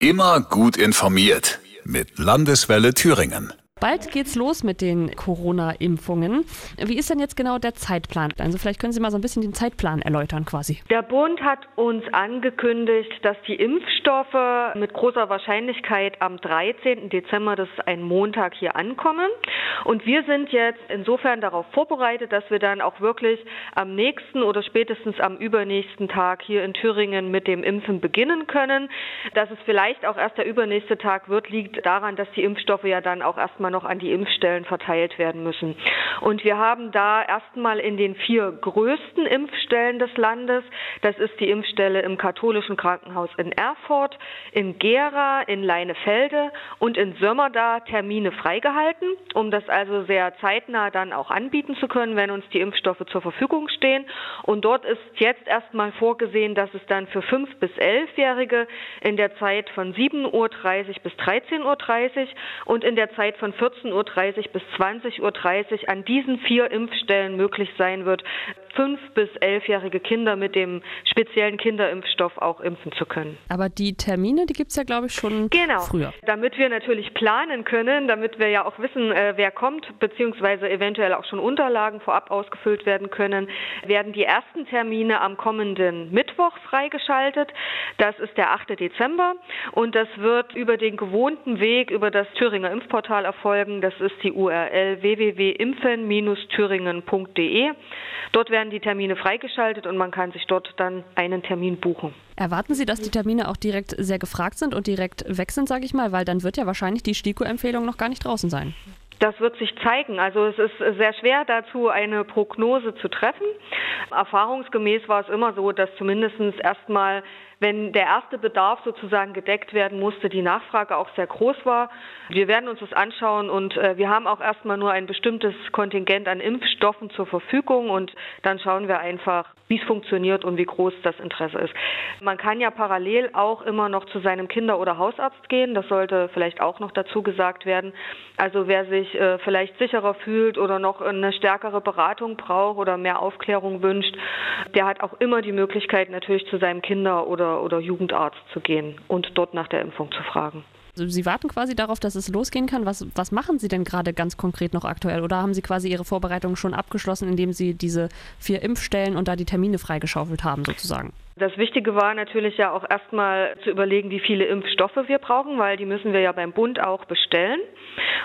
Immer gut informiert mit Landeswelle Thüringen. Bald geht's los mit den Corona-Impfungen. Wie ist denn jetzt genau der Zeitplan? Also vielleicht können Sie mal so ein bisschen den Zeitplan erläutern quasi. Der Bund hat uns angekündigt, dass die Impfstoffe mit großer Wahrscheinlichkeit am 13. Dezember, das ist ein Montag, hier ankommen. Und wir sind jetzt insofern darauf vorbereitet, dass wir dann auch wirklich am nächsten oder spätestens am übernächsten Tag hier in Thüringen mit dem Impfen beginnen können. Dass es vielleicht auch erst der übernächste Tag wird, liegt daran, dass die Impfstoffe ja dann auch erstmal erstmal noch an die Impfstellen verteilt werden müssen. Und wir haben da erstmal in den vier größten Impfstellen des Landes, das ist die Impfstelle im katholischen Krankenhaus in Erfurt, in Gera, in Leinefelde und in Sömmerda Termine freigehalten, um das also sehr zeitnah dann auch anbieten zu können, wenn uns die Impfstoffe zur Verfügung stehen. Und dort ist jetzt erstmal vorgesehen, dass es dann für 5- bis 11-Jährige in der Zeit von 7.30 Uhr bis 13.30 Uhr und in der Zeit von 14.30 Uhr bis 20.30 Uhr an diesen vier Impfstellen möglich sein wird, fünf bis elfjährige Kinder mit dem speziellen Kinderimpfstoff auch impfen zu können. Aber die Termine, die gibt es ja, glaube ich, schon genau. früher. Damit wir natürlich planen können, damit wir ja auch wissen, äh, wer kommt, beziehungsweise eventuell auch schon Unterlagen vorab ausgefüllt werden können, werden die ersten Termine am kommenden Mittwoch freigeschaltet. Das ist der 8. Dezember und das wird über den gewohnten Weg über das Thüringer Impfportal erfolgen. Das ist die URL www.impfen-thüringen.de. Dort werden die Termine freigeschaltet und man kann sich dort dann einen Termin buchen. Erwarten Sie, dass die Termine auch direkt sehr gefragt sind und direkt weg sind, sage ich mal, weil dann wird ja wahrscheinlich die STIKO-Empfehlung noch gar nicht draußen sein. Das wird sich zeigen. Also es ist sehr schwer dazu, eine Prognose zu treffen. Erfahrungsgemäß war es immer so, dass zumindest erstmal wenn der erste Bedarf sozusagen gedeckt werden musste, die Nachfrage auch sehr groß war. Wir werden uns das anschauen und äh, wir haben auch erstmal nur ein bestimmtes Kontingent an Impfstoffen zur Verfügung und dann schauen wir einfach, wie es funktioniert und wie groß das Interesse ist. Man kann ja parallel auch immer noch zu seinem Kinder- oder Hausarzt gehen. Das sollte vielleicht auch noch dazu gesagt werden. Also wer sich äh, vielleicht sicherer fühlt oder noch eine stärkere Beratung braucht oder mehr Aufklärung wünscht, der hat auch immer die Möglichkeit natürlich zu seinem Kinder- oder oder, oder Jugendarzt zu gehen und dort nach der Impfung zu fragen. Also Sie warten quasi darauf, dass es losgehen kann. Was, was machen Sie denn gerade ganz konkret noch aktuell? Oder haben Sie quasi Ihre Vorbereitungen schon abgeschlossen, indem Sie diese vier Impfstellen und da die Termine freigeschaufelt haben, sozusagen? Das Wichtige war natürlich ja auch erstmal zu überlegen, wie viele Impfstoffe wir brauchen, weil die müssen wir ja beim Bund auch bestellen.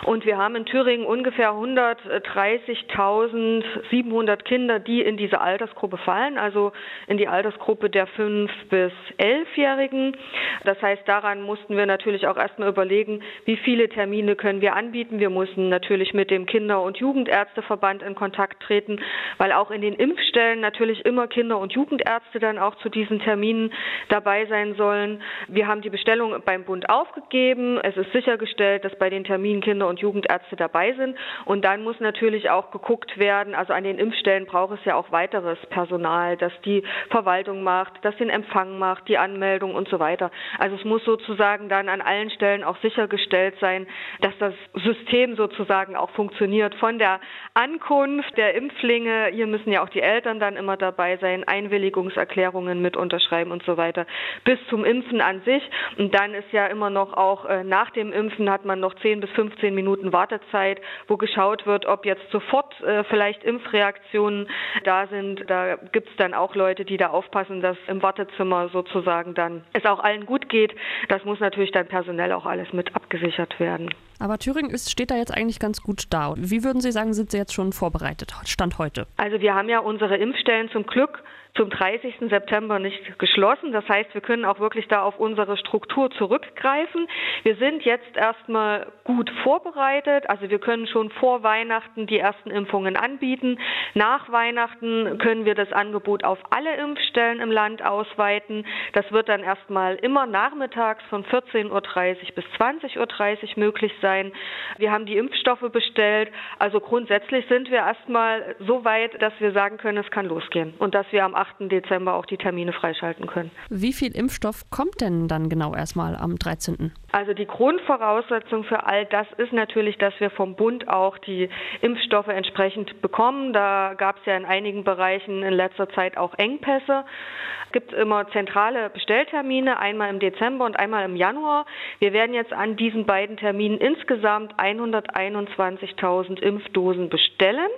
Und wir haben in Thüringen ungefähr 130.700 Kinder, die in diese Altersgruppe fallen, also in die Altersgruppe der 5- bis 11-Jährigen. Das heißt, daran mussten wir natürlich auch erstmal überlegen, wie viele Termine können wir anbieten. Wir mussten natürlich mit dem Kinder- und Jugendärzteverband in Kontakt treten, weil auch in den Impfstellen natürlich immer Kinder- und Jugendärzte dann auch zu diesen Terminen dabei sein sollen. Wir haben die Bestellung beim Bund aufgegeben. Es ist sichergestellt, dass bei den Terminen Kinder- und Jugendärzte dabei sind. Und dann muss natürlich auch geguckt werden, also an den Impfstellen braucht es ja auch weiteres Personal, das die Verwaltung macht, das den Empfang macht, die Anmeldung und so weiter. Also es muss sozusagen dann an allen Stellen auch sichergestellt sein, dass das System sozusagen auch funktioniert. Von der Ankunft der Impflinge, hier müssen ja auch die Eltern dann immer dabei sein, Einwilligungserklärungen mit unterschreiben und so weiter, bis zum Impfen an sich. Und dann ist ja immer noch auch äh, nach dem Impfen hat man noch 10 bis 15 Minuten Wartezeit, wo geschaut wird, ob jetzt sofort äh, vielleicht Impfreaktionen da sind. Da gibt es dann auch Leute, die da aufpassen, dass im Wartezimmer sozusagen dann es auch allen gut geht. Das muss natürlich dann personell auch alles mit abgesichert werden. Aber Thüringen ist, steht da jetzt eigentlich ganz gut da. Wie würden Sie sagen, sind Sie jetzt schon vorbereitet, Stand heute? Also wir haben ja unsere Impfstellen zum Glück zum 30. September nicht geschlossen. Das heißt, wir können auch wirklich da auf unsere Struktur zurückgreifen. Wir sind jetzt erstmal gut vorbereitet. Also wir können schon vor Weihnachten die ersten Impfungen anbieten. Nach Weihnachten können wir das Angebot auf alle Impfstellen im Land ausweiten. Das wird dann erstmal immer nachmittags von 14.30 Uhr bis 20.30 Uhr möglich sein. Wir haben die Impfstoffe bestellt. Also grundsätzlich sind wir erstmal so weit, dass wir sagen können, es kann losgehen und dass wir am 8. Dezember auch die Termine freischalten können. Wie viel Impfstoff kommt denn dann genau erstmal am 13.? Also die Grundvoraussetzung für all das ist natürlich, dass wir vom Bund auch die Impfstoffe entsprechend bekommen. Da gab es ja in einigen Bereichen in letzter Zeit auch Engpässe. Es gibt immer zentrale Bestelltermine, einmal im Dezember und einmal im Januar. Wir werden jetzt an diesen beiden Terminen insgesamt 121.000 Impfdosen bestellen.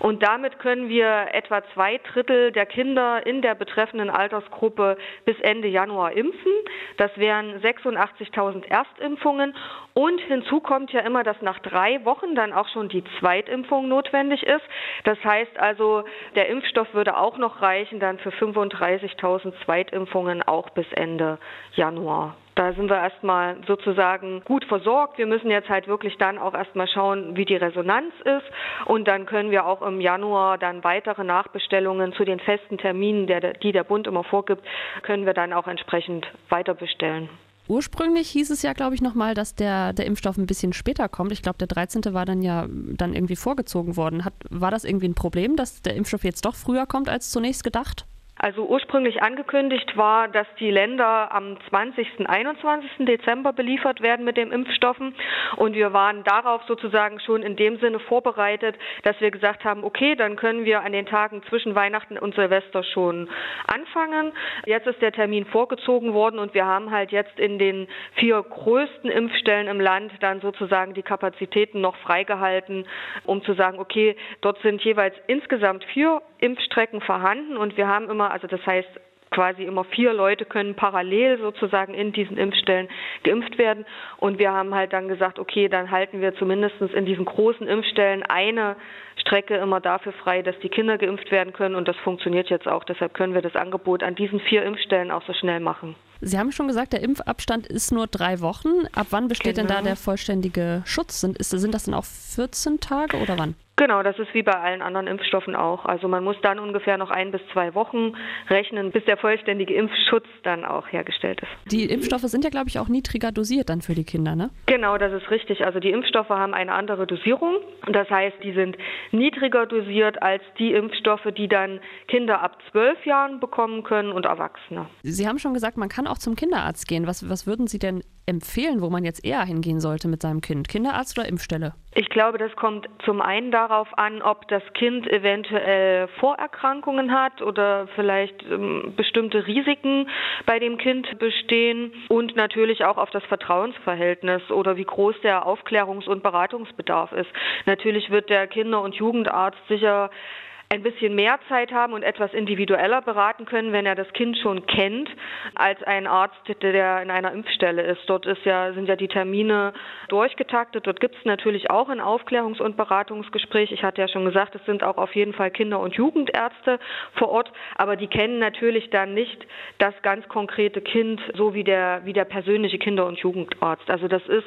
Und damit können wir etwa zwei Drittel der Kinder in der betreffenden Altersgruppe bis Ende Januar impfen. Das wären 86.000 Erstimpfungen. Und hinzu kommt ja immer, dass nach drei Wochen dann auch schon die Zweitimpfung notwendig ist. Das heißt also, der Impfstoff würde auch noch reichen dann für 35.000 Zweitimpfungen auch bis Ende Januar. Da sind wir erstmal sozusagen gut versorgt. Wir müssen jetzt halt wirklich dann auch erstmal schauen, wie die Resonanz ist. Und dann können wir auch im Januar dann weitere Nachbestellungen zu den festen Terminen, der, die der Bund immer vorgibt, können wir dann auch entsprechend weiter bestellen. Ursprünglich hieß es ja, glaube ich, nochmal, dass der, der Impfstoff ein bisschen später kommt. Ich glaube, der 13. war dann ja dann irgendwie vorgezogen worden. Hat, war das irgendwie ein Problem, dass der Impfstoff jetzt doch früher kommt als zunächst gedacht? Also ursprünglich angekündigt war, dass die Länder am 20. 21. Dezember beliefert werden mit den Impfstoffen. Und wir waren darauf sozusagen schon in dem Sinne vorbereitet, dass wir gesagt haben, okay, dann können wir an den Tagen zwischen Weihnachten und Silvester schon anfangen. Jetzt ist der Termin vorgezogen worden und wir haben halt jetzt in den vier größten Impfstellen im Land dann sozusagen die Kapazitäten noch freigehalten, um zu sagen, okay, dort sind jeweils insgesamt vier Impfstrecken vorhanden und wir haben immer, also das heißt, quasi immer vier Leute können parallel sozusagen in diesen Impfstellen geimpft werden. Und wir haben halt dann gesagt, okay, dann halten wir zumindest in diesen großen Impfstellen eine Strecke immer dafür frei, dass die Kinder geimpft werden können. Und das funktioniert jetzt auch. Deshalb können wir das Angebot an diesen vier Impfstellen auch so schnell machen. Sie haben schon gesagt, der Impfabstand ist nur drei Wochen. Ab wann besteht genau. denn da genau. der vollständige Schutz? Sind, ist, sind das dann auch 14 Tage oder wann? Genau, das ist wie bei allen anderen Impfstoffen auch. Also man muss dann ungefähr noch ein bis zwei Wochen rechnen, bis der vollständige Impfschutz dann auch hergestellt ist. Die Impfstoffe sind ja, glaube ich, auch niedriger dosiert dann für die Kinder, ne? Genau, das ist richtig. Also die Impfstoffe haben eine andere Dosierung. Das heißt, die sind niedriger dosiert als die Impfstoffe, die dann Kinder ab zwölf Jahren bekommen können und Erwachsene. Sie haben schon gesagt, man kann auch zum Kinderarzt gehen. Was, was würden Sie denn empfehlen, wo man jetzt eher hingehen sollte mit seinem Kind? Kinderarzt oder Impfstelle? Ich glaube, das kommt zum einen darauf an, ob das Kind eventuell Vorerkrankungen hat oder vielleicht ähm, bestimmte Risiken bei dem Kind bestehen und natürlich auch auf das Vertrauensverhältnis oder wie groß der Aufklärungs- und Beratungsbedarf ist. Natürlich wird der Kinder- und Jugendarzt sicher ein bisschen mehr Zeit haben und etwas individueller beraten können, wenn er das Kind schon kennt, als ein Arzt, der in einer Impfstelle ist. Dort ist ja, sind ja die Termine durchgetaktet. Dort gibt es natürlich auch ein Aufklärungs- und Beratungsgespräch. Ich hatte ja schon gesagt, es sind auch auf jeden Fall Kinder- und Jugendärzte vor Ort, aber die kennen natürlich dann nicht das ganz konkrete Kind, so wie der, wie der persönliche Kinder- und Jugendarzt. Also das ist,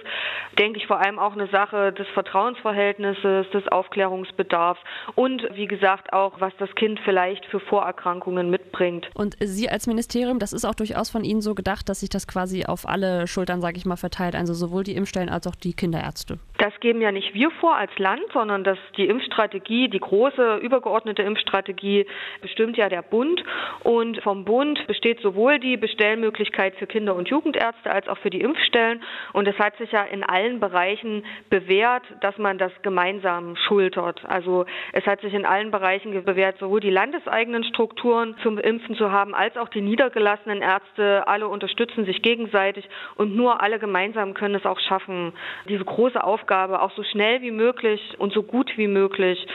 denke ich, vor allem auch eine Sache des Vertrauensverhältnisses, des Aufklärungsbedarfs und wie gesagt auch, was das Kind vielleicht für Vorerkrankungen mitbringt. Und Sie als Ministerium, das ist auch durchaus von Ihnen so gedacht, dass sich das quasi auf alle Schultern, sage ich mal, verteilt, also sowohl die Impfstellen als auch die Kinderärzte. Das geben ja nicht wir vor als Land, sondern dass die Impfstrategie, die große übergeordnete Impfstrategie bestimmt ja der Bund und vom Bund besteht sowohl die Bestellmöglichkeit für Kinder- und Jugendärzte als auch für die Impfstellen und es hat sich ja in allen Bereichen bewährt, dass man das gemeinsam schultert. Also es hat sich in allen Bereichen Bereichen bewährt, sowohl die landeseigenen Strukturen zum Impfen zu haben, als auch die niedergelassenen Ärzte. Alle unterstützen sich gegenseitig und nur alle gemeinsam können es auch schaffen, diese große Aufgabe auch so schnell wie möglich und so gut wie möglich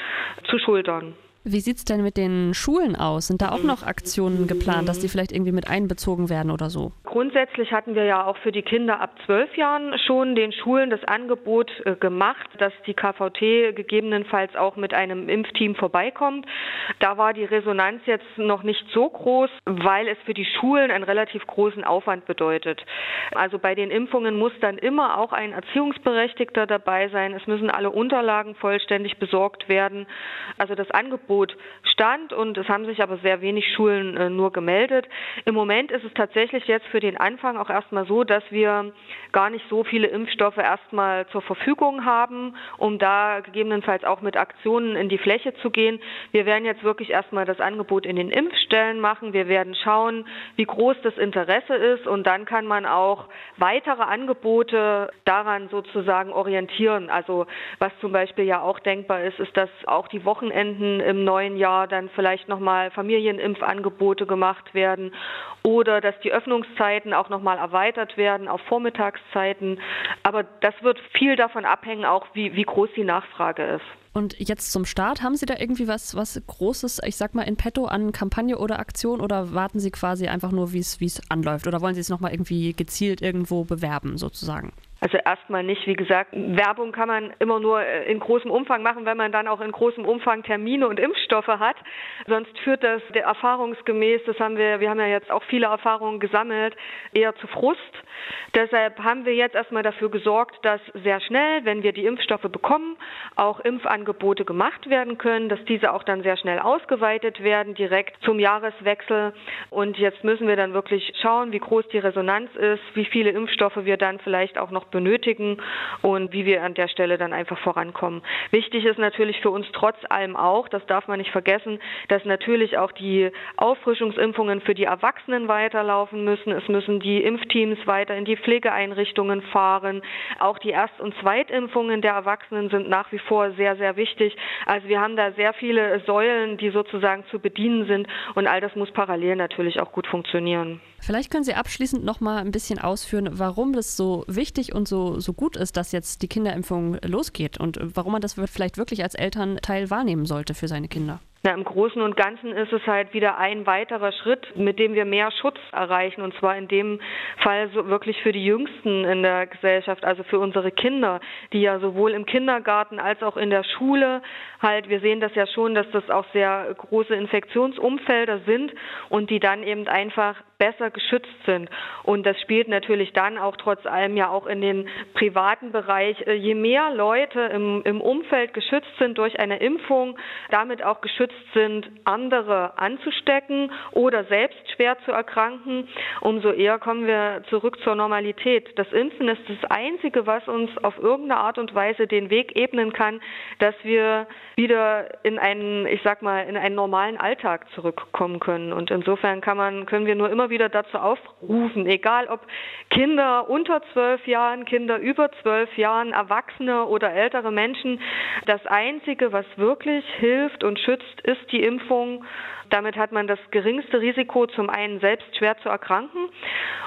zu schultern. Wie sieht es denn mit den Schulen aus? Sind da auch noch Aktionen geplant, dass die vielleicht irgendwie mit einbezogen werden oder so? Grundsätzlich hatten wir ja auch für die Kinder ab zwölf Jahren schon den Schulen das Angebot äh, gemacht, dass die KVT gegebenenfalls auch mit einem Impfteam vorbeikommt. Da war die Resonanz jetzt noch nicht so groß, weil es für die Schulen einen relativ großen Aufwand bedeutet. Also bei den Impfungen muss dann immer auch ein Erziehungsberechtigter dabei sein. Es müssen alle Unterlagen vollständig besorgt werden. Also das Angebot Angebot stand und es haben sich aber sehr wenig Schulen äh, nur gemeldet. Im Moment ist es tatsächlich jetzt für den Anfang auch erstmal so, dass wir gar nicht so viele Impfstoffe erstmal zur Verfügung haben, um da gegebenenfalls auch mit Aktionen in die Fläche zu gehen. Wir werden jetzt wirklich erstmal das Angebot in den Impfstellen machen. Wir werden schauen, wie groß das Interesse ist und dann kann man auch weitere Angebote daran sozusagen orientieren. Also was zum Beispiel ja auch denkbar ist, ist, dass auch die Wochenenden im neuen Jahr dann vielleicht nochmal Familienimpfangebote gemacht werden oder dass die Öffnungszeiten auch nochmal erweitert werden auf Vormittagszeiten. Aber das wird viel davon abhängen, auch wie, wie groß die Nachfrage ist. Und jetzt zum Start, haben Sie da irgendwie was, was Großes, ich sag mal, in petto an Kampagne oder Aktion oder warten Sie quasi einfach nur, wie es anläuft? Oder wollen Sie es nochmal irgendwie gezielt irgendwo bewerben, sozusagen? Also erstmal nicht, wie gesagt, Werbung kann man immer nur äh, in großem Umfang machen, wenn man dann auch in großem Umfang Termine und Impfstoffe hat. Sonst führt das erfahrungsgemäß, das haben wir, wir haben ja jetzt auch viele Erfahrungen gesammelt, eher zu Frust. Deshalb haben wir jetzt erstmal dafür gesorgt, dass sehr schnell, wenn wir die Impfstoffe bekommen, auch Impfangebote gemacht werden können, dass diese auch dann sehr schnell ausgeweitet werden, direkt zum Jahreswechsel. Und jetzt müssen wir dann wirklich schauen, wie groß die Resonanz ist, wie viele Impfstoffe wir dann vielleicht auch noch benötigen und wie wir an der Stelle dann einfach vorankommen. Wichtig ist natürlich für uns trotz allem auch, das darf man nicht vergessen, dass natürlich auch die Auffrischungsimpfungen für die Erwachsenen weiterlaufen müssen. Es müssen die Impfteams weiter in die Pflegeeinrichtungen fahren. Auch die Erst- und Zweitimpfungen der Erwachsenen sind nach wie vor sehr, sehr wichtig. Also wir haben da sehr viele Säulen, die sozusagen zu bedienen sind und all das muss parallel natürlich auch gut funktionieren. Vielleicht können Sie abschließend noch mal ein bisschen ausführen, warum das so wichtig und so, so gut ist, dass jetzt die Kinderimpfung losgeht und warum man das vielleicht wirklich als Elternteil wahrnehmen sollte für seine Kinder. Na, Im Großen und Ganzen ist es halt wieder ein weiterer Schritt, mit dem wir mehr Schutz erreichen. Und zwar in dem Fall so wirklich für die Jüngsten in der Gesellschaft, also für unsere Kinder, die ja sowohl im Kindergarten als auch in der Schule halt, wir sehen das ja schon, dass das auch sehr große Infektionsumfelder sind und die dann eben einfach besser geschützt sind. Und das spielt natürlich dann auch trotz allem ja auch in den privaten Bereich. Äh, je mehr Leute im, im Umfeld geschützt sind durch eine Impfung, damit auch geschützt sind, andere anzustecken oder selbst schwer zu erkranken, umso eher kommen wir zurück zur Normalität. Das Impfen ist das Einzige, was uns auf irgendeine Art und Weise den Weg ebnen kann, dass wir wieder in einen, ich sag mal, in einen normalen Alltag zurückkommen können. Und insofern kann man, können wir nur immer wieder dazu aufrufen, egal ob Kinder unter zwölf Jahren, Kinder über zwölf Jahren, Erwachsene oder ältere Menschen, das Einzige, was wirklich hilft und schützt, ist die Impfung. Damit hat man das geringste Risiko, zum einen selbst schwer zu erkranken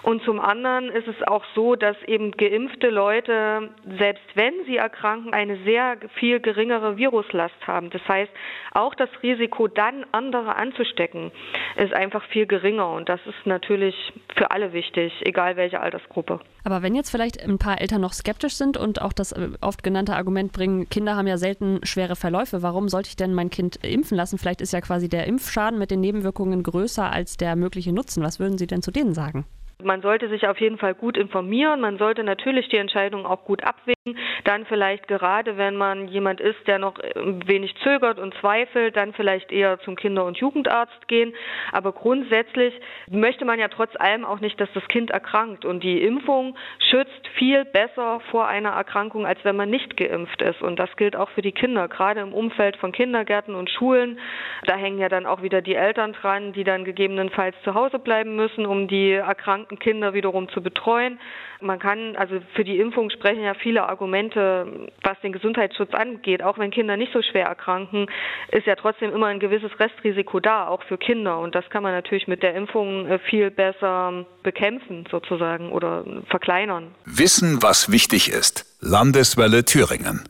und zum anderen ist es auch so, dass eben geimpfte Leute, selbst wenn sie erkranken, eine sehr viel geringere Viruslast haben. Das heißt, auch das Risiko, dann andere anzustecken, ist einfach viel geringer und das ist natürlich für alle wichtig, egal welche Altersgruppe. Aber wenn jetzt vielleicht ein paar Eltern noch skeptisch sind und auch das äh, oft genannte Argument bringen, Kinder haben ja selten schwere Verläufe, warum sollte ich denn mein Kind impfen lassen? Vielleicht ist ja quasi der Impfschaden mit den Nebenwirkungen größer als der mögliche Nutzen. Was würden Sie denn zu denen sagen? Man sollte sich auf jeden Fall gut informieren. Man sollte natürlich die Entscheidung auch gut abwägen. Dann vielleicht gerade, wenn man jemand ist, der noch wenig zögert und zweifelt, dann vielleicht eher zum Kinder- und Jugendarzt gehen. Aber grundsätzlich möchte man ja trotz allem auch nicht, dass das Kind erkrankt. Und die Impfung schützt viel besser vor einer Erkrankung, als wenn man nicht geimpft ist. Und das gilt auch für die Kinder, gerade im Umfeld von Kindergärten und Schulen. Da hängen ja dann auch wieder die Eltern dran, die dann gegebenenfalls zu Hause bleiben müssen, um die Erkrankten erkrankten Kinder wiederum zu betreuen. Man kann, also für die Impfung sprechen ja viele Argumente, was den Gesundheitsschutz angeht. Auch wenn Kinder nicht so schwer erkranken, ist ja trotzdem immer ein gewisses Restrisiko da, auch für Kinder. Und das kann man natürlich mit der Impfung äh, viel besser bekämpfen sozusagen oder verkleinern. Wissen, was wichtig ist. Landeswelle Thüringen.